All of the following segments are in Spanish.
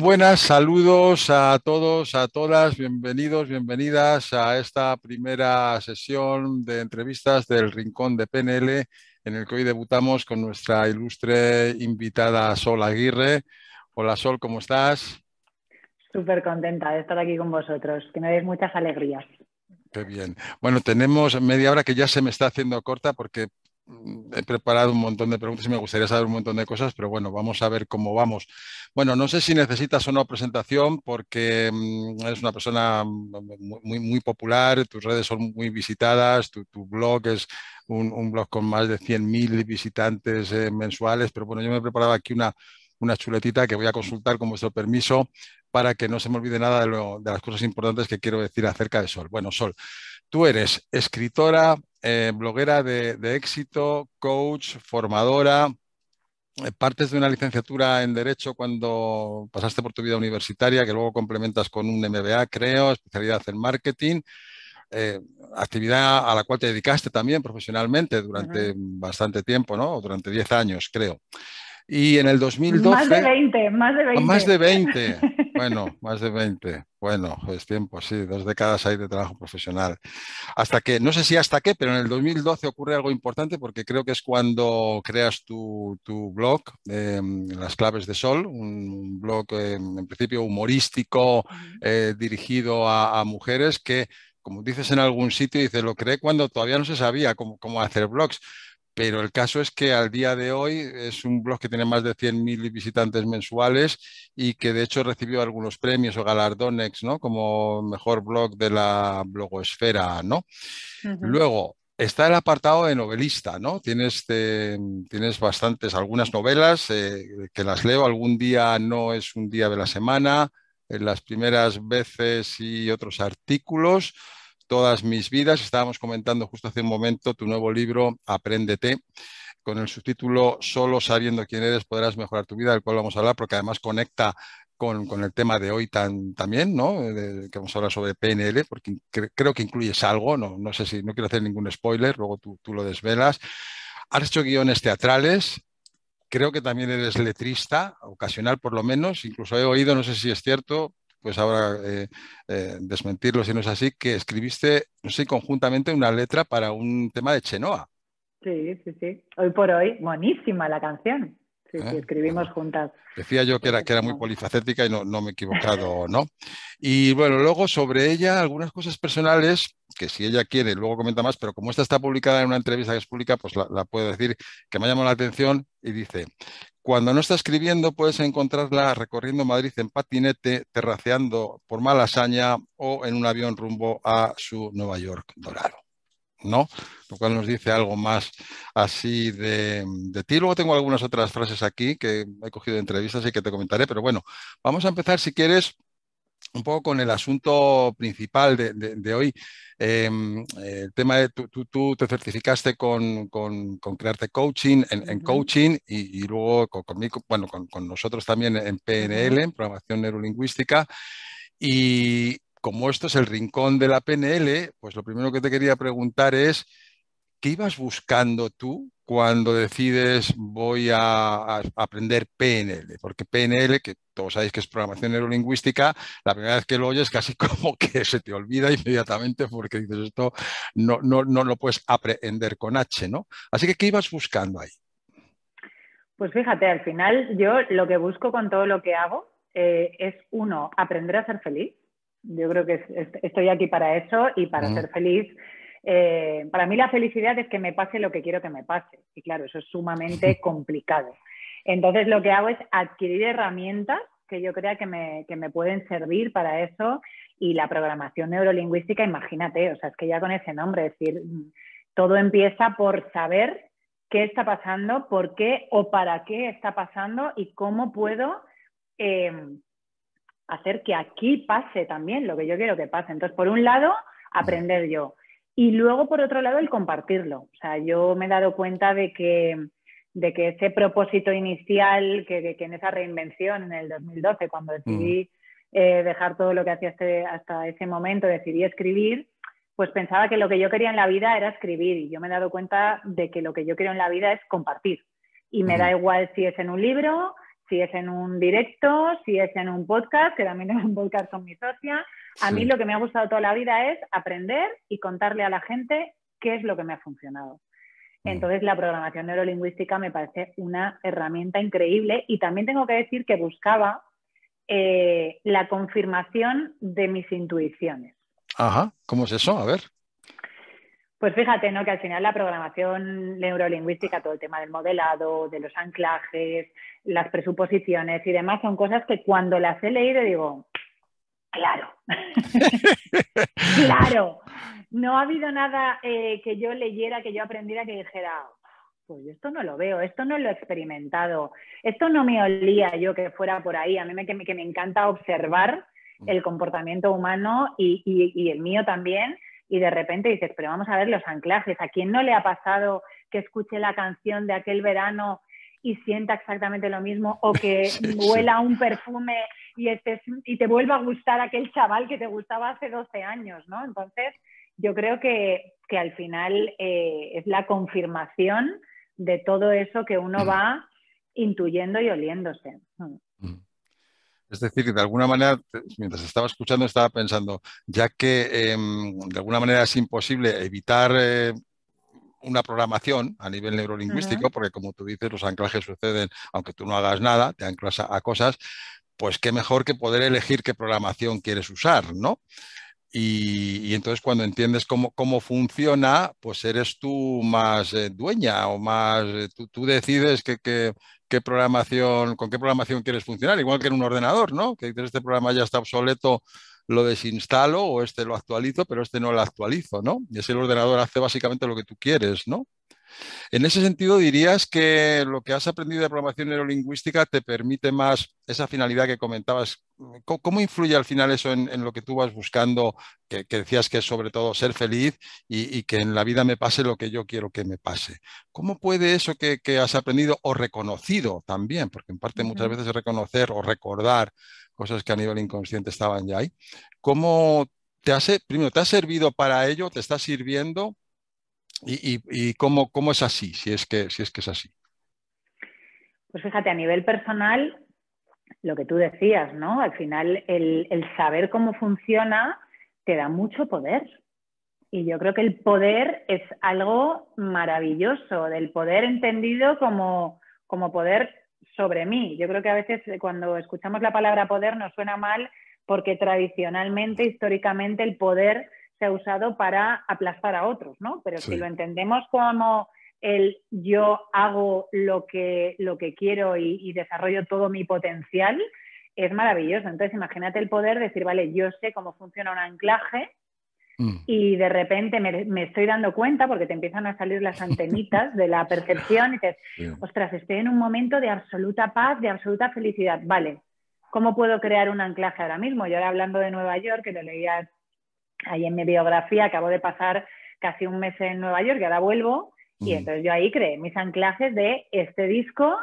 buenas, saludos a todos, a todas, bienvenidos, bienvenidas a esta primera sesión de entrevistas del Rincón de PNL, en el que hoy debutamos con nuestra ilustre invitada Sol Aguirre. Hola Sol, ¿cómo estás? Súper contenta de estar aquí con vosotros, que me dais muchas alegrías. Qué bien. Bueno, tenemos media hora que ya se me está haciendo corta porque he preparado un montón de preguntas y me gustaría saber un montón de cosas, pero bueno, vamos a ver cómo vamos. Bueno, no sé si necesitas no presentación porque mm, eres una persona muy, muy, popular, tus redes son muy visitadas, tu, blog es un, blog con más de 100.000 visitantes eh, mensuales, pero bueno, yo me he preparado aquí una, una chuletita que voy a consultar con vuestro permiso para que no se me olvide nada de, las cosas importantes que quiero decir acerca de Sol. Bueno, Sol, tú eres escritora, eh, bloguera de, éxito, coach, formadora, eh, partes de una licenciatura en Derecho cuando pasaste por tu vida universitaria, que luego complementas con un MBA, creo, especialidad en marketing. Eh, actividad a la cual te dedicaste también profesionalmente durante bastante tiempo, ¿no? Durante 10 años, creo. Y en el 2012... Más de 20, más de 20. Más de 20. Bueno, más de 20. Bueno, es tiempo, sí, dos décadas ahí de trabajo profesional. Hasta que, no sé si hasta qué, pero en el 2012 ocurre algo importante porque creo que es cuando creas tu, blog, em, Las Claves de Sol, un blog em, en principio humorístico eh, dirigido a, mujeres que, como dices en algún sitio, dice, lo creé cuando todavía no se sabía cómo, cómo hacer blogs pero el caso es que al día de hoy es un blog que tiene más de 100.000 visitantes mensuales y que de hecho recibió algunos premios o galardones, ¿no? Como mejor blog de la blogosfera, ¿no? Luego, está el apartado de novelista, ¿no? Tienes, tienes bastantes, algunas novelas eh, que las leo, algún día no es un día de la semana, en las primeras veces y otros artículos todas mis vidas. Estábamos comentando justo hace un momento tu nuevo libro, Apréndete, con el subtítulo Solo sabiendo quién eres podrás mejorar tu vida, del cual vamos a hablar, porque además conecta con, el tema de hoy también, ¿no? que vamos a hablar sobre PNL, porque creo que incluyes algo, no, no sé si, no quiero hacer ningún spoiler, luego tú, tú lo desvelas. Has hecho guiones teatrales, creo que también eres letrista, ocasional por lo menos, incluso he oído, no sé si es cierto, pues ahora eh, eh, desmentirlo si no es así, que escribiste, no sé, conjuntamente una letra para un tema de Chenoa. Sí, sí, sí. Hoy por hoy, buenísima la canción. Sí, sí, ¿Eh? escribimos juntas. Decía yo que era, que era muy polifacética y no, no me he equivocado, ¿no? Y bueno, luego sobre ella, algunas cosas personales, que si ella quiere, luego comenta más, pero como esta está publicada en una entrevista que es pública, pues la, la puedo decir que me llamado la atención y dice, cuando no está escribiendo, puedes encontrarla recorriendo Madrid en patinete, terraceando por Malasaña o en un avión rumbo a su Nueva York dorado. ¿No? Lo cual nos dice algo más así de, de, ti. Luego tengo algunas otras frases aquí que he cogido de entrevistas y que te comentaré, pero bueno, vamos a empezar si quieres un poco con el asunto principal de, hoy. Em, el tema de tú, te certificaste con, crearte coaching en, coaching y, luego conmigo, bueno, con, nosotros también en PNL, en programación neurolingüística. Y como esto es el rincón de la PNL, pues lo primero que te quería preguntar es, ¿qué ibas buscando tú cuando decides voy a, aprender PNL, porque PNL, que todos sabéis que es programación neurolingüística, la primera vez que lo oyes casi como que se te olvida inmediatamente porque dices esto no, no, no lo puedes aprender con H, ¿no? Así que, ¿qué ibas buscando ahí? Pues fíjate, al final yo lo que busco con todo lo que hago eh, es, uno, aprender a ser feliz. Yo creo que estoy aquí para eso y para ser feliz eh, para mí la felicidad es que me pase lo que quiero que me pase. Y claro, eso es sumamente complicado. Entonces lo que hago es adquirir herramientas que yo crea que me, que me pueden servir para eso y la programación neurolingüística, imagínate, o sea, es que ya con ese nombre, es decir, todo empieza por saber qué está pasando, por qué o para qué está pasando y cómo puedo eh, hacer que aquí pase también lo que yo quiero que pase. Entonces, por un lado, aprender yo. Y luego, por otro lado, el compartirlo. O sea, yo me he dado cuenta de que, de que ese propósito inicial, que, que en esa reinvención en el 2012, cuando decidí mm. eh, dejar todo lo que hacía este, hasta ese momento, decidí escribir, pues pensaba que lo que yo quería en la vida era escribir. Y yo me he dado cuenta de que lo que yo quiero en la vida es compartir. Y me da igual si es en un libro, Si es en un directo, si es en un podcast, que también es un podcast con mi socia. A mí lo que me ha gustado toda la vida es aprender y contarle a la gente qué es lo que me ha funcionado. Mm. Entonces, la programación neurolingüística me parece una herramienta increíble y también tengo que decir que buscaba eh, la confirmación de mis intuiciones. Ajá, ¿cómo es eso? A ver. Pues fíjate, ¿no? Que al final la programación neurolingüística, todo el tema del modelado, de los anclajes, las presuposiciones y demás, son cosas que cuando las he leído digo, claro, claro. No ha habido nada eh, que yo leyera, que yo aprendiera, que dijera, pues esto no lo veo, esto no lo he experimentado, esto no me olía yo que fuera por ahí. A mí me, que, me, encanta observar el comportamiento humano y, y el mío también y de repente dices, pero vamos a ver los anclajes, ¿a quién no le ha pasado que escuche la canción de aquel verano y sienta exactamente lo mismo o que huela un perfume y, y te vuelva a gustar aquel chaval que te gustaba hace 12 años, ¿no? Entonces, yo creo que, al final eh, es la confirmación de todo eso que uno va intuyendo y oliéndose. Es decir, de alguna manera, mientras estaba escuchando, estaba pensando, ya que em, de alguna manera es imposible evitar eh, una programación a nivel neurolingüístico, porque como tú dices, los anclajes suceden, aunque tú no hagas nada, te anclas a, cosas, pues qué mejor que poder elegir qué programación quieres usar, ¿no? Y, entonces cuando entiendes cómo, cómo, funciona, pues eres tú más eh, dueña o más, eh, tú, decides que, qué programación, con qué programación quieres funcionar, igual que en un ordenador, ¿no? Que este programa ya está obsoleto, lo desinstalo o este lo actualizo, pero este no lo actualizo, ¿no? Y ese ordenador hace básicamente lo que tú quieres, ¿no? En ese sentido, dirías que lo que has aprendido de programación neurolingüística te permite más esa finalidad que comentabas. ¿Cómo, influye al final eso en, lo que tú vas buscando, que, decías que es sobre todo ser feliz y, que en la vida me pase lo que yo quiero que me pase? ¿Cómo puede eso que, has aprendido o reconocido también, porque en parte muchas veces es reconocer o recordar cosas que a nivel inconsciente estaban ya ahí, ¿cómo te primero, te ha servido para ello? ¿Te está sirviendo? ¿Y, cómo, es así, si es, que, si es que es así? Pues fíjate, a nivel personal, lo que tú decías, ¿no? Al final, el, saber cómo funciona te da mucho poder. Y yo creo que el poder es algo maravilloso, del poder entendido como, como poder sobre mí. Yo creo que a veces cuando escuchamos la palabra poder nos suena mal porque tradicionalmente, históricamente, el poder se ha usado para aplastar a otros, ¿no? Pero si lo entendemos como el yo hago lo que, lo que quiero y, desarrollo todo mi potencial, es maravilloso. Entonces, imagínate el poder decir, vale, yo sé cómo funciona un anclaje mm. y de repente me, estoy dando cuenta, porque te empiezan a salir las antenitas de la percepción y dices, ostras, estoy en un momento de absoluta paz, de absoluta felicidad. Vale, ¿cómo puedo crear un anclaje ahora mismo? Yo ahora hablando de Nueva York, que lo leías ahí en mi biografía acabo de pasar casi un mes en Nueva York y ahora vuelvo. Y entonces yo ahí creé mis anclajes de este disco,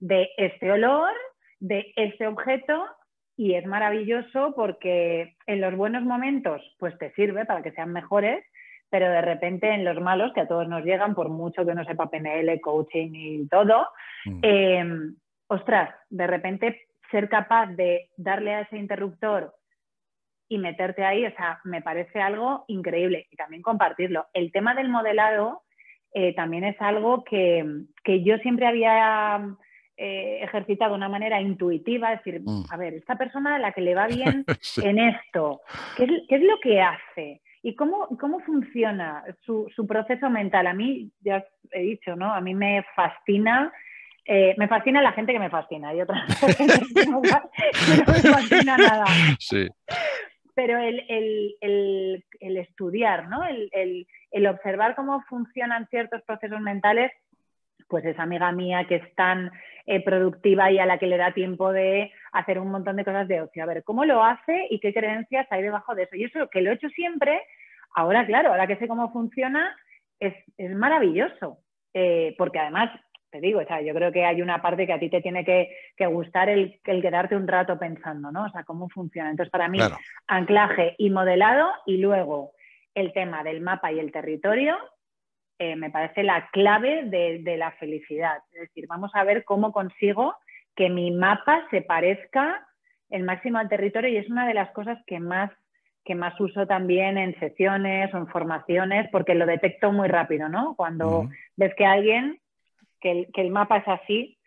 de este olor, de este objeto y es maravilloso porque en los buenos momentos pues te sirve para que sean mejores, pero de repente en los malos, que a todos nos llegan, por mucho que no sepa PNL, coaching y todo, mm. em, ostras, de repente ser capaz de darle a ese interruptor y meterte ahí, o sea, me parece algo increíble y también compartirlo. El tema del modelado eh, también es algo que, yo siempre había eh, ejercitado de una manera intuitiva, es decir, mm. a ver, esta persona a la que le va bien en esto, ¿qué es, lo que hace? ¿Y cómo, cómo funciona su, su, proceso mental? A mí, ya he dicho, ¿no? A mí me fascina eh, me fascina la gente que me fascina y otra gente que no, me fascina nada. Sí pero el, estudiar, ¿no? El, observar cómo funcionan ciertos procesos mentales, pues esa amiga mía que es tan eh, productiva y a la que le da tiempo de hacer un montón de cosas de ocio. A ver, ¿cómo lo hace y qué creencias hay debajo de eso? Y eso que lo he hecho siempre, ahora claro, ahora que sé cómo funciona, es, maravilloso. Eh, porque además te digo, o sea, yo creo que hay una parte que a ti te tiene que, gustar el, quedarte un rato pensando, ¿no? O sea, cómo funciona. Entonces, para mí, anclaje y modelado y luego el tema del mapa y el territorio eh, me parece la clave de, la felicidad. Es decir, vamos a ver cómo consigo que mi mapa se parezca el máximo al territorio y es una de las cosas que más que más uso también en sesiones o en formaciones, porque lo detecto muy rápido, ¿no? Cuando ves que alguien, que el, mapa es así,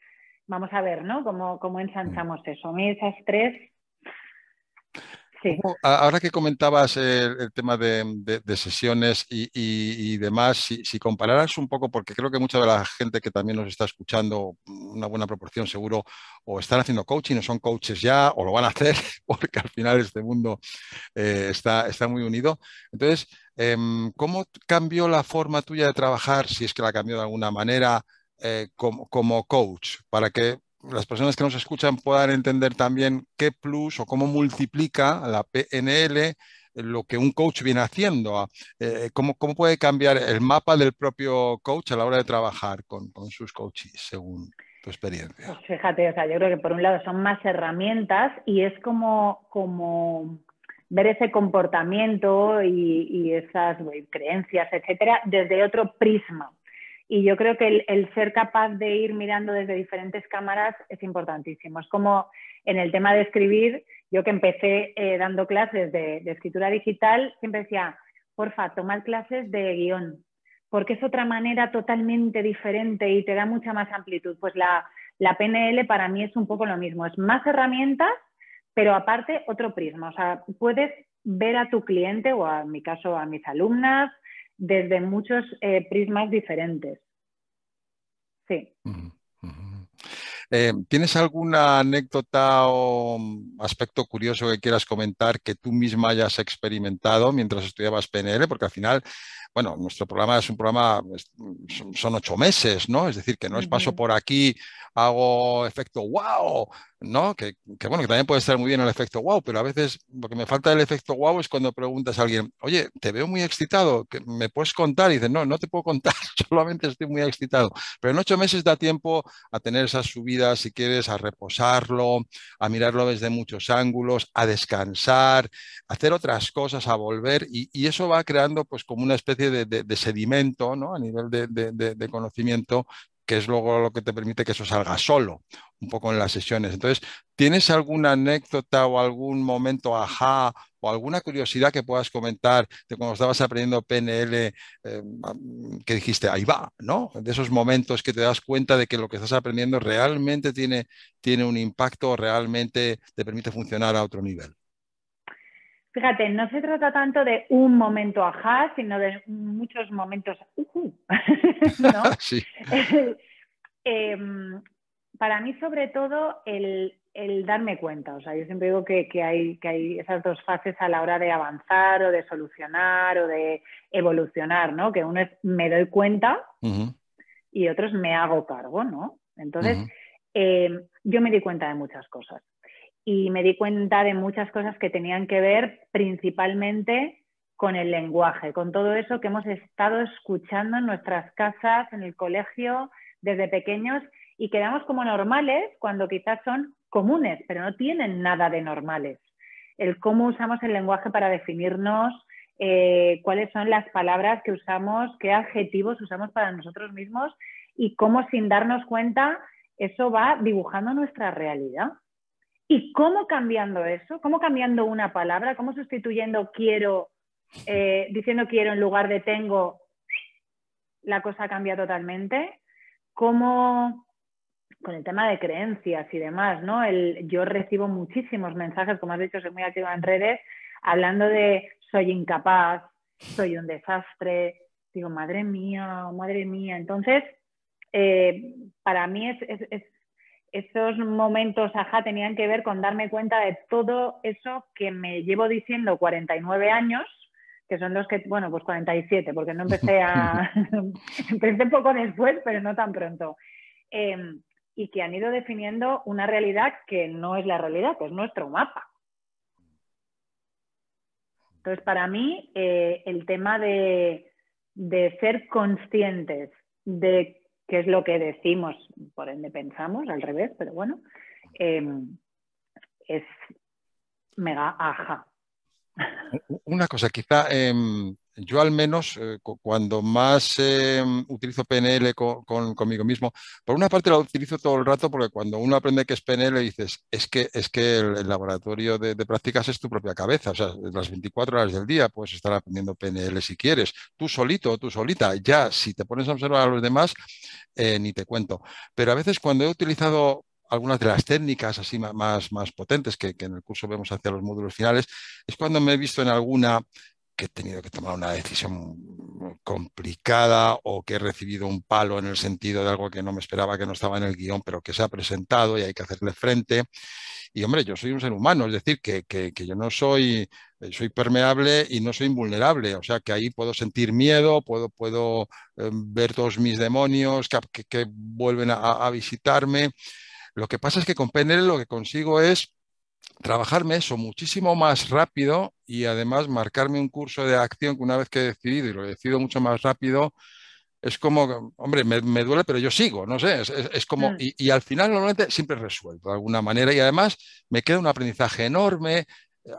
vamos a ver, ¿no? Cómo, cómo ensanchamos eso. A mí esas tres Ahora que comentabas el, tema de, sesiones y, demás, si, compararas un poco, porque creo que mucha de la gente que también nos está escuchando, una buena proporción seguro, o están haciendo coaching o son coaches ya, o lo van a hacer, porque al final este mundo eh, está, está muy unido. Entonces, em, ¿cómo cambió la forma tuya de trabajar, si es que la cambió de alguna manera, eh, como, como, coach, para que las personas que nos escuchan puedan entender también qué plus o cómo multiplica la PNL lo que un coach viene haciendo, eh, cómo, puede cambiar el mapa del propio coach a la hora de trabajar con, sus coaches, según tu experiencia. Pues fíjate, o sea, yo creo que por un lado son más herramientas y es como, como ver ese comportamiento y, y esas creencias, etcétera, desde otro prisma. Y yo creo que el, ser capaz de ir mirando desde diferentes cámaras es importantísimo. Es como en el tema de escribir, yo que empecé eh, dando clases de, escritura digital, siempre decía, porfa, tomad clases de guion, porque es otra manera totalmente diferente y te da mucha más amplitud. Pues la, la PNL para mí es un poco lo mismo, es más herramientas, pero aparte otro prisma. O sea, puedes ver a tu cliente o en mi caso a mis alumnas desde muchos eh, prismas diferentes. Sí. Eh, ¿Tienes alguna anécdota o aspecto curioso que quieras comentar que tú misma hayas experimentado mientras estudiabas PNL? Porque al final, bueno, nuestro programa es un programa, son ocho meses, ¿no? Es decir, que no es paso por aquí, hago efecto wow, ¿no? Que, bueno, que también puede estar muy bien el efecto wow, pero a veces lo que me falta del efecto wow es cuando preguntas a alguien, oye, te veo muy excitado, ¿me puedes contar? Y dices, no, no te puedo contar, solamente estoy muy excitado. Pero en ocho meses da tiempo a tener esas subidas, si quieres, a reposarlo, a mirarlo desde muchos ángulos, a descansar, a hacer otras cosas, a volver, y, eso va creando pues como una especie de, sedimento, ¿no? A nivel de conocimiento que es luego lo que te permite que eso salga solo, un poco en las sesiones. Entonces, ¿tienes alguna anécdota o algún momento ajá o alguna curiosidad que puedas comentar de cuando estabas aprendiendo PNL, eh, que dijiste, ahí va, ¿no? De esos momentos que te das cuenta de que lo que estás aprendiendo realmente tiene, tiene un impacto, realmente te permite funcionar a otro nivel. Fíjate, no se trata tanto de un momento ajá, sino de muchos momentos uh sí. Em, para mí, sobre todo, el, darme cuenta. O sea, yo siempre digo que, hay, que hay esas dos fases a la hora de avanzar o de solucionar o de evolucionar, ¿no? Que uno es me doy cuenta y otro es me hago cargo, ¿no? Entonces, em, yo me di cuenta de muchas cosas y me di cuenta de muchas cosas que tenían que ver principalmente con el lenguaje, con todo eso que hemos estado escuchando en nuestras casas, en el colegio, desde pequeños y que damos como normales cuando quizás son comunes, pero no tienen nada de normales. El cómo usamos el lenguaje para definirnos, eh, cuáles son las palabras que usamos, qué adjetivos usamos para nosotros mismos y cómo sin darnos cuenta eso va dibujando nuestra realidad. ¿Y cómo cambiando eso? ¿Cómo cambiando una palabra? ¿Cómo sustituyendo quiero, eh, diciendo quiero en lugar de tengo? La cosa cambia totalmente. ¿Cómo, con el tema de creencias y demás, ¿no? El, yo recibo muchísimos mensajes, como has dicho, soy muy activa en redes, hablando de soy incapaz, soy un desastre. Digo, madre mía, madre mía. Entonces, eh, para mí es, esos momentos, ajá, tenían que ver con darme cuenta de todo eso que me llevo diciendo 49 años, que son los que, bueno, pues 47, porque no empecé a, empecé poco después, pero no tan pronto, em, y que han ido definiendo una realidad que no es la realidad, que es nuestro mapa. Entonces, para mí, eh, el tema de, de ser conscientes de que es lo que decimos, por ende pensamos, al revés, pero bueno, em, es mega aja. Una cosa, quizá em, yo al menos eh, cuando más em, utilizo PNL conmigo mismo, por una parte lo utilizo todo el rato porque cuando uno aprende que es PNL dices, es que, es que el, laboratorio de, prácticas es tu propia cabeza, o sea, las 24 horas del día puedes estar aprendiendo PNL si quieres, tú solito o tú solita, ya si te pones a observar a los demás, eh, ni te cuento. Pero a veces cuando he utilizado algunas de las técnicas así más, más potentes que, que, en el curso vemos hacia los módulos finales, es cuando me he visto en alguna que he tenido que tomar una decisión complicada o que he recibido un palo en el sentido de algo que no me esperaba, que no estaba en el guion, pero que se ha presentado y hay que hacerle frente. Y hombre, yo soy un ser humano, es decir, que, que, yo no soy, eh, soy permeable y no soy invulnerable, o sea que ahí puedo sentir miedo, puedo, puedo eh, ver todos mis demonios que, que vuelven a, visitarme. Lo que pasa es que con PNL lo que consigo es trabajarme eso muchísimo más rápido y además marcarme un curso de acción que una vez que he decidido y lo decido mucho más rápido, es como, hombre, me, duele, pero yo sigo, no sé, es, como, mm. y, al final normalmente siempre resuelto de alguna manera y además me queda un aprendizaje enorme.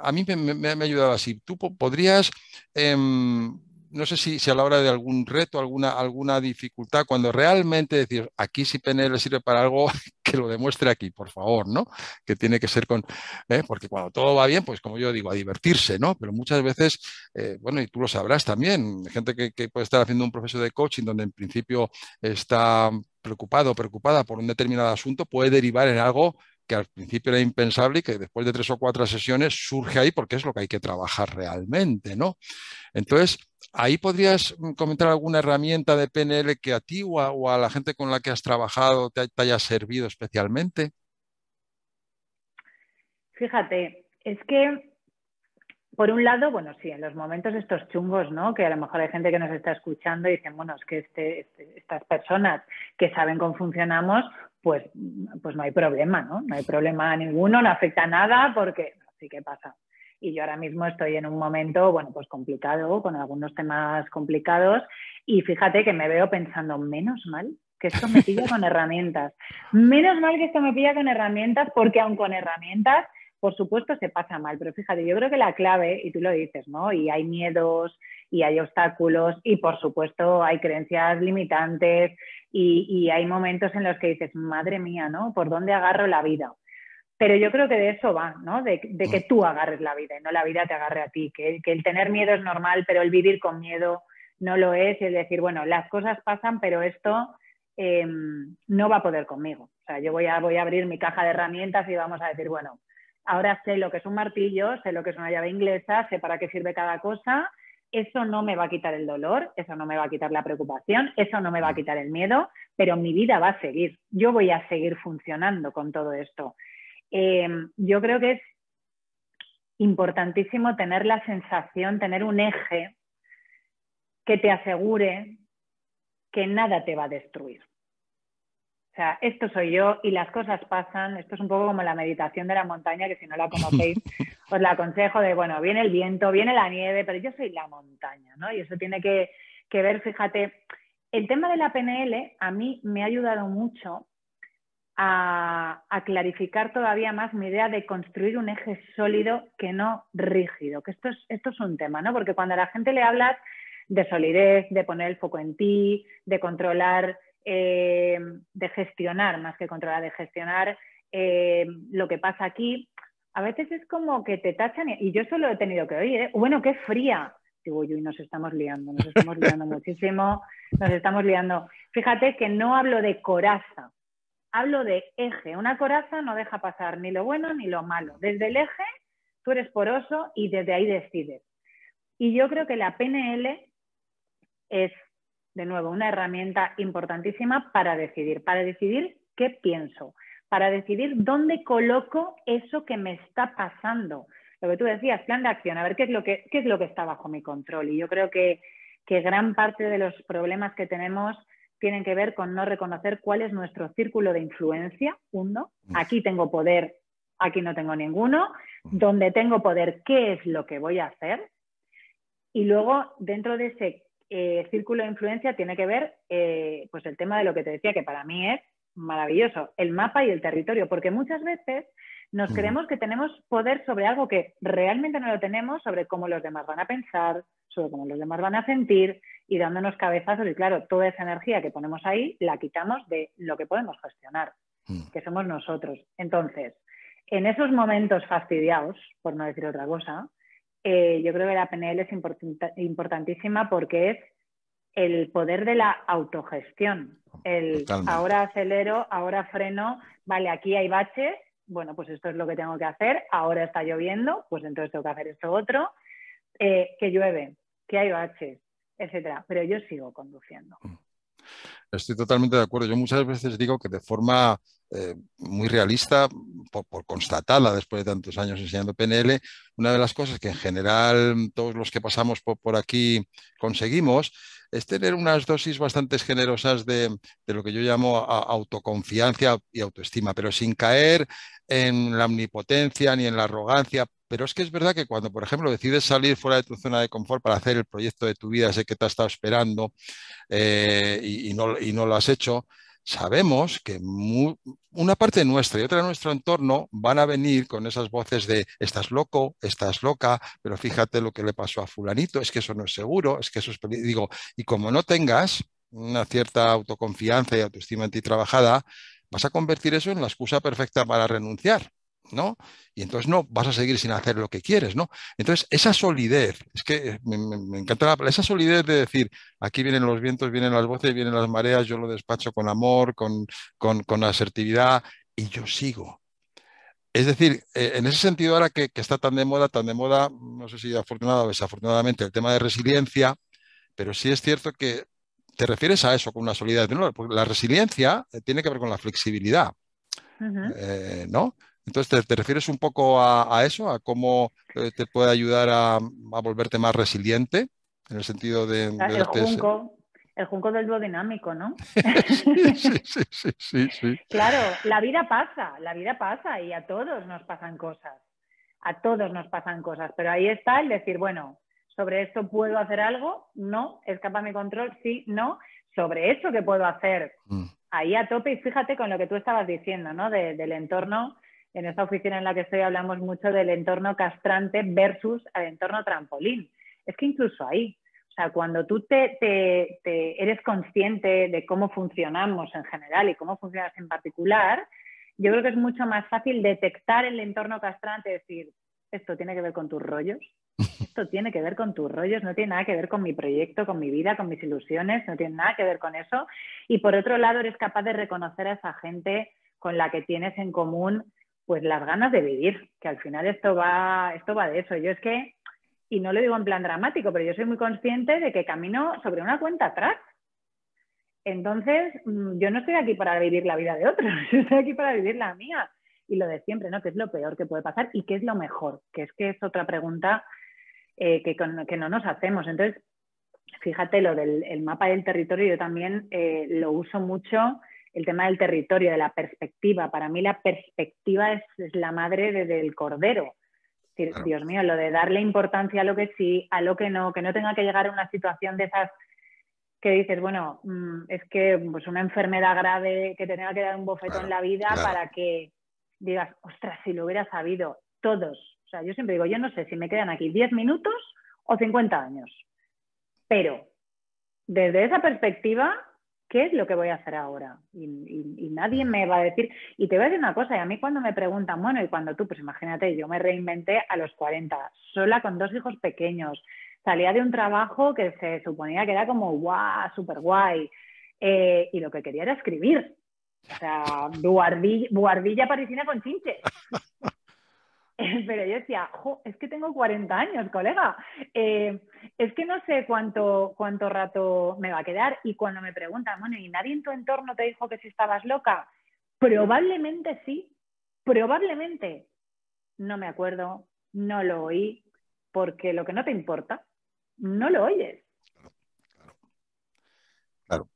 A mí me, ha ayudado así. Tú podrías em, no sé si, a la hora de algún reto, alguna, alguna dificultad, cuando realmente decir, aquí si PNL sirve para algo, que lo demuestre aquí, por favor, ¿no? Que tiene que ser con, ¿eh? porque cuando todo va bien, pues como yo digo, a divertirse, ¿no? Pero muchas veces, eh, bueno, y tú lo sabrás también, gente que, que puede estar haciendo un proceso de coaching donde en principio está preocupado o preocupada por un determinado asunto, puede derivar en algo que al principio era impensable y que después de tres o cuatro sesiones surge ahí porque es lo que hay que trabajar realmente, ¿no? Entonces, ahí podrías comentar alguna herramienta de PNL que a ti o a, la gente con la que has trabajado te, haya servido especialmente. Fíjate, es que por un lado, bueno, sí, en los momentos estos chungos, ¿no? Que a lo mejor hay gente que nos está escuchando y dicen, bueno, es que este, este, estas personas que saben cómo funcionamos, pues, pues no hay problema, ¿no? No hay problema ninguno, no afecta a nada porque sí que pasa. Y yo ahora mismo estoy en un momento, bueno, pues complicado, con algunos temas complicados y fíjate que me veo pensando, menos mal que esto me pilla con herramientas. Menos mal que esto me pilla con herramientas porque aun con herramientas, por supuesto, se pasa mal. Pero fíjate, yo creo que la clave, y tú lo dices, ¿no? Y hay miedos y hay obstáculos y por supuesto hay creencias limitantes y, hay momentos en los que dices, madre mía, ¿no? ¿Por dónde agarro la vida? Pero yo creo que de eso va, ¿no? De, que mm. tú agarres la vida y no la vida te agarre a ti. Que, el tener miedo es normal, pero el vivir con miedo no lo es. Es decir, bueno, las cosas pasan, pero esto em, no va a poder conmigo. O sea, yo voy a, voy a abrir mi caja de herramientas y vamos a decir, bueno, ahora sé lo que es un martillo, sé lo que es una llave inglesa, sé para qué sirve cada cosa eso no me va a quitar el dolor, eso no me va a quitar la preocupación, eso no me va a quitar el miedo, pero mi vida va a seguir. Yo voy a seguir funcionando con todo esto. Em, yo creo que es importantísimo tener la sensación, tener un eje que te asegure que nada te va a destruir. O sea, esto soy yo y las cosas pasan. Esto es un poco como la meditación de la montaña, que si no la conocéis, os la aconsejo de, bueno, viene el viento, viene la nieve, pero yo soy la montaña, ¿no? Y eso tiene que, ver, fíjate, el tema de la PNL a mí me ha ayudado mucho a, clarificar todavía más mi idea de construir un eje sólido que no rígido, que esto es, esto es un tema, ¿no? Porque cuando a la gente le hablas de solidez, de poner el foco en ti, de controlar eh, de gestionar, más que controlar, de gestionar eh, lo que pasa aquí, a veces es como que te tachan, y yo eso lo he tenido que oír, ¿eh? bueno, qué fría. Digo yo, y nos estamos liando, nos estamos liando muchísimo, nos estamos liando. Fíjate que no hablo de coraza, hablo de eje. Una coraza no deja pasar ni lo bueno ni lo malo. Desde el eje, tú eres poroso y desde ahí decides. Y yo creo que la PNL es de nuevo, una herramienta importantísima para decidir, para decidir qué pienso, para decidir dónde coloco eso que me está pasando. Lo que tú decías, plan de acción, a ver qué es lo que, qué es lo que está bajo mi control. Y yo creo que, que gran parte de los problemas que tenemos tienen que ver con no reconocer cuál es nuestro círculo de influencia, uno, aquí tengo poder, aquí no tengo ninguno, donde tengo poder, qué es lo que voy a hacer. Y luego, dentro de ese eh, círculo de influencia tiene que ver, eh, pues el tema de lo que te decía, que para mí es maravilloso, el mapa y el territorio, porque muchas veces Nos creemos que tenemos poder sobre algo que realmente no lo tenemos, sobre cómo los demás van a pensar, sobre cómo los demás van a sentir y dándonos cabezazos. Y claro, toda esa energía que ponemos ahí la quitamos de lo que podemos gestionar, mm. que somos nosotros. Entonces, en esos momentos fastidiados, por no decir otra cosa, eh, yo creo que la PNL es importantísima porque es el poder de la autogestión. El ahora acelero, ahora freno, vale, aquí hay baches, bueno, pues esto es lo que tengo que hacer, ahora está lloviendo, pues entonces tengo que hacer esto otro, eh, que llueve, que hay baches, etcétera, pero yo sigo conduciendo. Mm. Estoy totalmente de acuerdo. Yo muchas veces digo que de forma eh, muy realista, por, constatarla después de tantos años enseñando PNL, una de las cosas que en general todos los que pasamos por aquí conseguimos es tener unas dosis bastante generosas de, lo que yo llamo autoconfianza y autoestima, pero sin caer en la omnipotencia ni en la arrogancia. Pero es que es verdad que cuando, por ejemplo, decides salir fuera de tu zona de confort para hacer el proyecto de tu vida, ese que te ha estado esperando eh, y no lo has hecho, sabemos que una parte nuestra y otra de nuestro entorno van a venir con esas voces de estás loco, estás loca, pero fíjate lo que le pasó a fulanito, es que eso no es seguro, es que eso es Digo, y como no tengas una cierta autoconfianza y autoestima en ti trabajada, vas a convertir eso en la excusa perfecta para renunciar. ¿No? Y entonces no vas a seguir sin hacer lo que quieres, ¿no? Entonces, esa solidez, es que me, encanta esa solidez de decir, aquí vienen los vientos, vienen las voces, vienen las mareas, yo lo despacho con amor, con, con, asertividad y yo sigo. Es decir, eh, en ese sentido, ahora que, está tan de moda, tan de moda, no sé si afortunada o desafortunadamente, el tema de resiliencia, pero sí es cierto que te refieres a eso con una solidez. ¿no? la resiliencia eh, tiene que ver con la flexibilidad, eh, ¿no? Entonces, ¿te, refieres un poco a, eso, a cómo eh, te puede ayudar a, volverte más resiliente en el sentido de... el, junco, el junco del duodinámico, ¿no? sí, sí, sí, sí, Claro, la vida pasa, la vida pasa y a todos nos pasan cosas. A todos nos pasan cosas, pero ahí está el decir, bueno, sobre esto puedo hacer algo, no, escapa mi control, sí, no, sobre eso que puedo hacer, mm. ahí a tope y fíjate con lo que tú estabas diciendo, ¿no? del entorno en esta oficina en la que estoy hablamos mucho del entorno castrante versus el entorno trampolín. Es que incluso ahí, o sea, cuando tú te, eres consciente de cómo funcionamos en general y cómo funcionas en particular, yo creo que es mucho más fácil detectar el entorno castrante y decir, esto tiene que ver con tus rollos, esto tiene que ver con tus rollos, no tiene nada que ver con mi proyecto, con mi vida, con mis ilusiones, no tiene nada que ver con eso. Y por otro lado, eres capaz de reconocer a esa gente con la que tienes en común pues las ganas de vivir, que al final esto va, esto va de eso. Yo es que, y no lo digo en plan dramático, pero yo soy muy consciente de que camino sobre una cuenta atrás. Entonces, mm, yo no estoy aquí para vivir la vida de otros, yo estoy aquí para vivir la mía. Y lo de siempre, ¿no? ¿Qué es lo peor que puede pasar y qué es lo mejor? Que es que es otra pregunta eh, que, que, no nos hacemos. Entonces, fíjate, lo del mapa del territorio, yo también eh, lo uso mucho el tema del territorio, de la perspectiva. Para mí la perspectiva es, la madre del cordero. Dios mío, lo de darle importancia a lo que sí, a lo que no, que no tenga que llegar a una situación de esas que dices, bueno, mm, es que pues una enfermedad grave que tenga que dar un bofetón en la vida para que digas, ostras, si lo hubiera sabido, todos. O sea, yo siempre digo, yo no sé si me quedan aquí 10 minutos o 50 años, pero desde esa perspectiva ¿qué es lo que voy a hacer ahora? Y, nadie me va a decir, y te voy a decir una cosa, y a mí cuando me preguntan, bueno, y cuando tú, pues imagínate, yo me reinventé a los 40, sola con dos hijos pequeños, salía de un trabajo que se suponía que era como, guau, súper guay, eh, y lo que quería era escribir. O sea, buhardilla, parisina con chinches. Pero yo decía, es que tengo 40 años, colega. Eh, es que no sé cuánto, cuánto rato me va a quedar. Y cuando me preguntan, bueno, ¿y nadie en tu entorno te dijo que si estabas loca? Probablemente sí, probablemente. No me acuerdo, no lo oí, porque lo que no te importa, no lo oyes. Claro.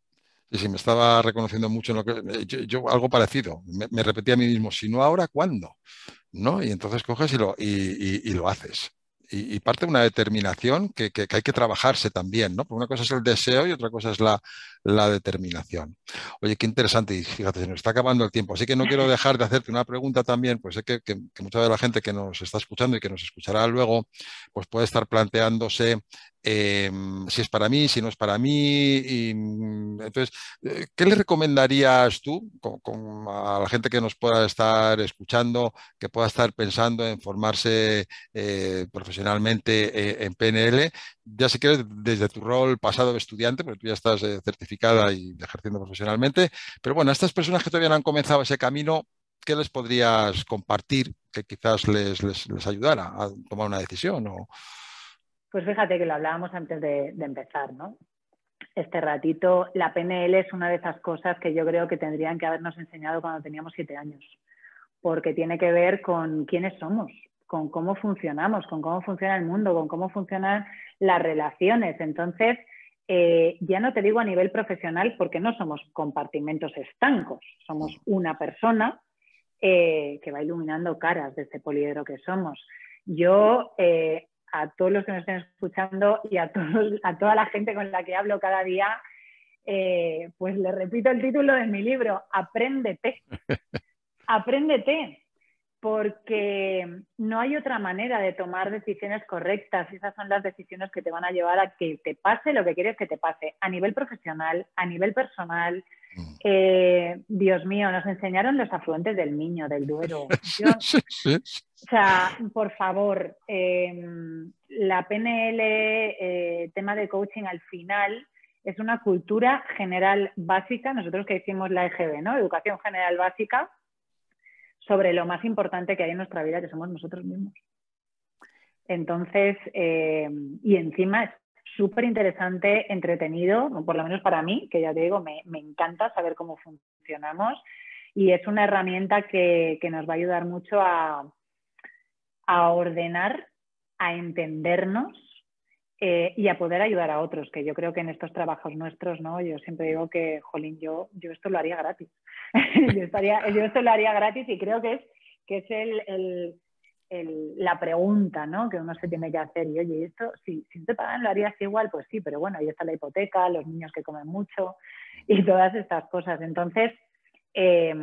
Y si me estaba reconociendo mucho en lo que. Yo, algo parecido. Me, repetía a mí mismo, si no ahora, ¿cuándo? ¿no? Y entonces coges y lo, haces. Y, parte de una determinación que, hay que trabajarse también, ¿no? Porque una cosa es el deseo y otra cosa es la, la determinación. Oye, qué interesante, y fíjate, se nos está acabando el tiempo, así que no quiero dejar de hacerte una pregunta también, pues sé que, que mucha de la gente que nos está escuchando y que nos escuchará luego, pues puede estar planteándose Em, si es para mí, si no es para mí. Y, mm, entonces, eh, ¿qué le recomendarías tú con, a la gente que nos pueda estar escuchando, que pueda estar pensando en formarse eh, profesionalmente eh, en PNL? Ya si quieres, desde tu rol pasado de estudiante, porque tú ya estás certificada y ejerciendo profesionalmente, pero bueno, a estas personas que todavía no han comenzado ese camino, ¿qué les podrías compartir que quizás les, les, les ayudara a tomar una decisión? O, pues fíjate que lo hablábamos antes de, empezar, ¿no? Este ratito, la PNL es una de esas cosas que yo creo que tendrían que habernos enseñado cuando teníamos siete años, porque tiene que ver con quiénes somos, con cómo funcionamos, con cómo funciona el mundo, con cómo funcionan las relaciones. Entonces, eh, ya no te digo a nivel profesional porque no somos compartimentos estancos, somos una persona eh, que va iluminando caras de este poliedro que somos. Yo eh, a todos los que nos estén escuchando y a, a toda la gente con la que hablo cada día, pues le repito el título de mi libro, Apréndete. Apréndete, porque no hay otra manera de tomar decisiones correctas. Esas son las decisiones que te van a llevar a que te pase lo que quieres que te pase, a nivel profesional, a nivel personal. Mm. Eh, Dios mío, nos enseñaron los afluentes del niño, del Duero. o sea, por favor, em, la PNL, eh, tema de coaching al final, es una cultura general básica, nosotros que hicimos la EGB, ¿no? Educación general básica, sobre lo más importante que hay en nuestra vida, que somos nosotros mismos. Entonces, eh, y encima es súper interesante, entretenido, por lo menos para mí, que ya te digo, me, encanta saber cómo funcionamos y es una herramienta que, nos va a ayudar mucho a, a ordenar, a entendernos eh, y a poder ayudar a otros, que yo creo que en estos trabajos nuestros, ¿no? Yo siempre digo que, jolín, yo, yo esto lo haría gratis. yo, estaría, yo esto lo haría gratis y creo que es, que es el, el, la pregunta, ¿no? Que uno se tiene que hacer. Y oye, esto, si, si te pagan, lo harías igual, pues sí, pero bueno, ahí está la hipoteca, los niños que comen mucho y todas estas cosas. Entonces, eh,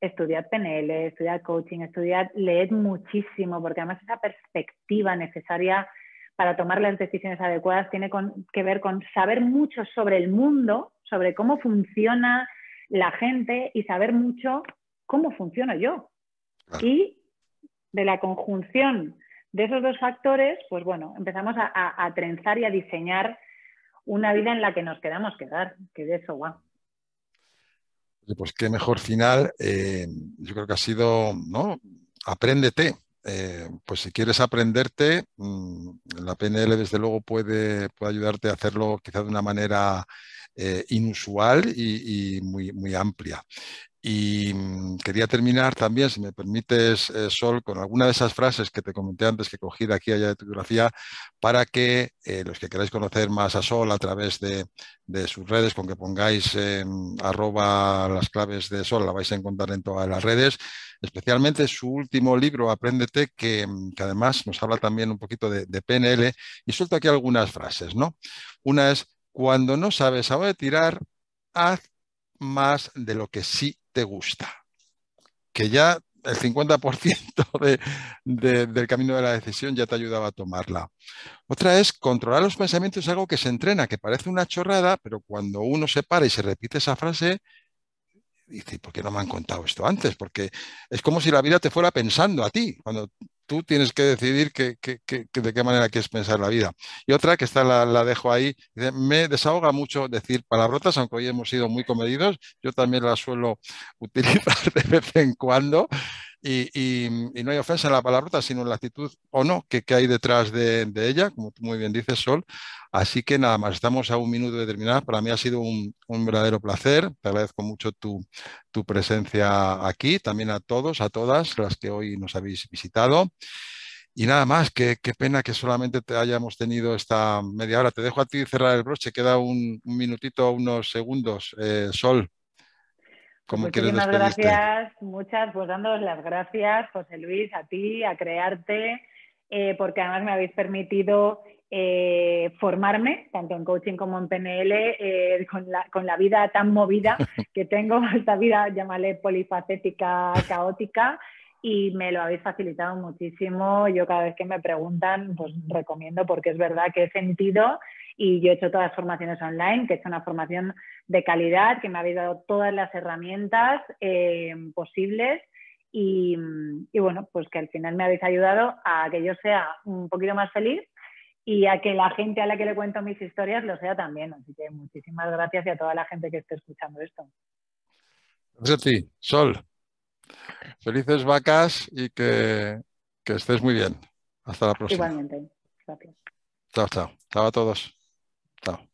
estudiad PNL, estudiad coaching, estudiad, leed muchísimo, porque además esa perspectiva necesaria para tomar las decisiones adecuadas tiene que ver con saber mucho sobre el mundo, sobre cómo funciona la gente y saber mucho cómo funciono yo. Y de la conjunción de esos dos factores, pues bueno, empezamos a, trenzar y a diseñar una vida en la que nos quedamos quedar, que de eso va. Pues qué mejor final. Eh, yo creo que ha sido, ¿no? Apréndete, eh, pues si quieres aprenderte, mm, la PNL desde luego puede, puede, ayudarte a hacerlo quizá de una manera eh, inusual y, muy, muy, amplia. Y mm, quería terminar también, si me permites, eh, Sol, con alguna de esas frases que te comenté antes que cogí de aquí allá de tu biografía, para que los que queráis conocer más a Sol a través de, sus redes, con que pongáis arroba las claves de Sol, la vais a encontrar en todas las redes, especialmente su último libro, Apréndete, que, además nos habla también un poquito de, PNL, y suelto aquí algunas frases, ¿no? Una es, cuando no sabes a dónde tirar, haz más de lo que sí te gusta. Que ya el 50% del camino de la decisión ya te ayudaba a tomarla. Otra es controlar los pensamientos es algo que se entrena, que parece una chorrada, pero cuando uno se para y se repite esa frase, dice, ¿por qué no me han contado esto antes? Porque es como si la vida te fuera pensando a ti, cuando tú tienes que decidir de qué manera quieres pensar la vida. Y otra, que está la, dejo ahí, me desahoga mucho decir palabrotas, aunque hoy hemos sido muy comedidos, yo también las suelo utilizar de vez en cuando. Y, no hay ofensa en la palabrota, sino en la actitud o no que, hay detrás de, ella, como tú muy bien dices, Sol. Así que nada más, estamos a un minuto de terminar. Para mí ha sido un, verdadero placer. Te agradezco mucho tu, presencia aquí, también a todos, a todas las que hoy nos habéis visitado. Y nada más, qué, pena que solamente te hayamos tenido esta media hora. Te dejo a ti cerrar el broche, queda un, minutito, unos segundos. Eh, Sol. ¿Cómo Muchísimas gracias, muchas, pues dándoos las gracias, José Luis, a ti, a crearte, eh, porque además me habéis permitido eh, formarme, tanto en coaching como en PNL, eh, con, la, con, la, vida tan movida que tengo, esta vida, llámale polifacética, caótica, y me lo habéis facilitado muchísimo. Yo cada vez que me preguntan, pues recomiendo porque es verdad que he sentido y yo he hecho todas las formaciones online, que he hecho una formación de calidad, que me habéis dado todas las herramientas eh, posibles y, y, bueno, pues que al final me habéis ayudado a que yo sea un poquito más feliz y a que la gente a la que le cuento mis historias lo sea también. Así que muchísimas gracias y a toda la gente que esté escuchando esto. Gracias a ti, Sol. Felices vacas y que, que estés muy bien. Hasta la próxima. Igualmente. Gracias. Chao, chao. Chao a todos. Chao.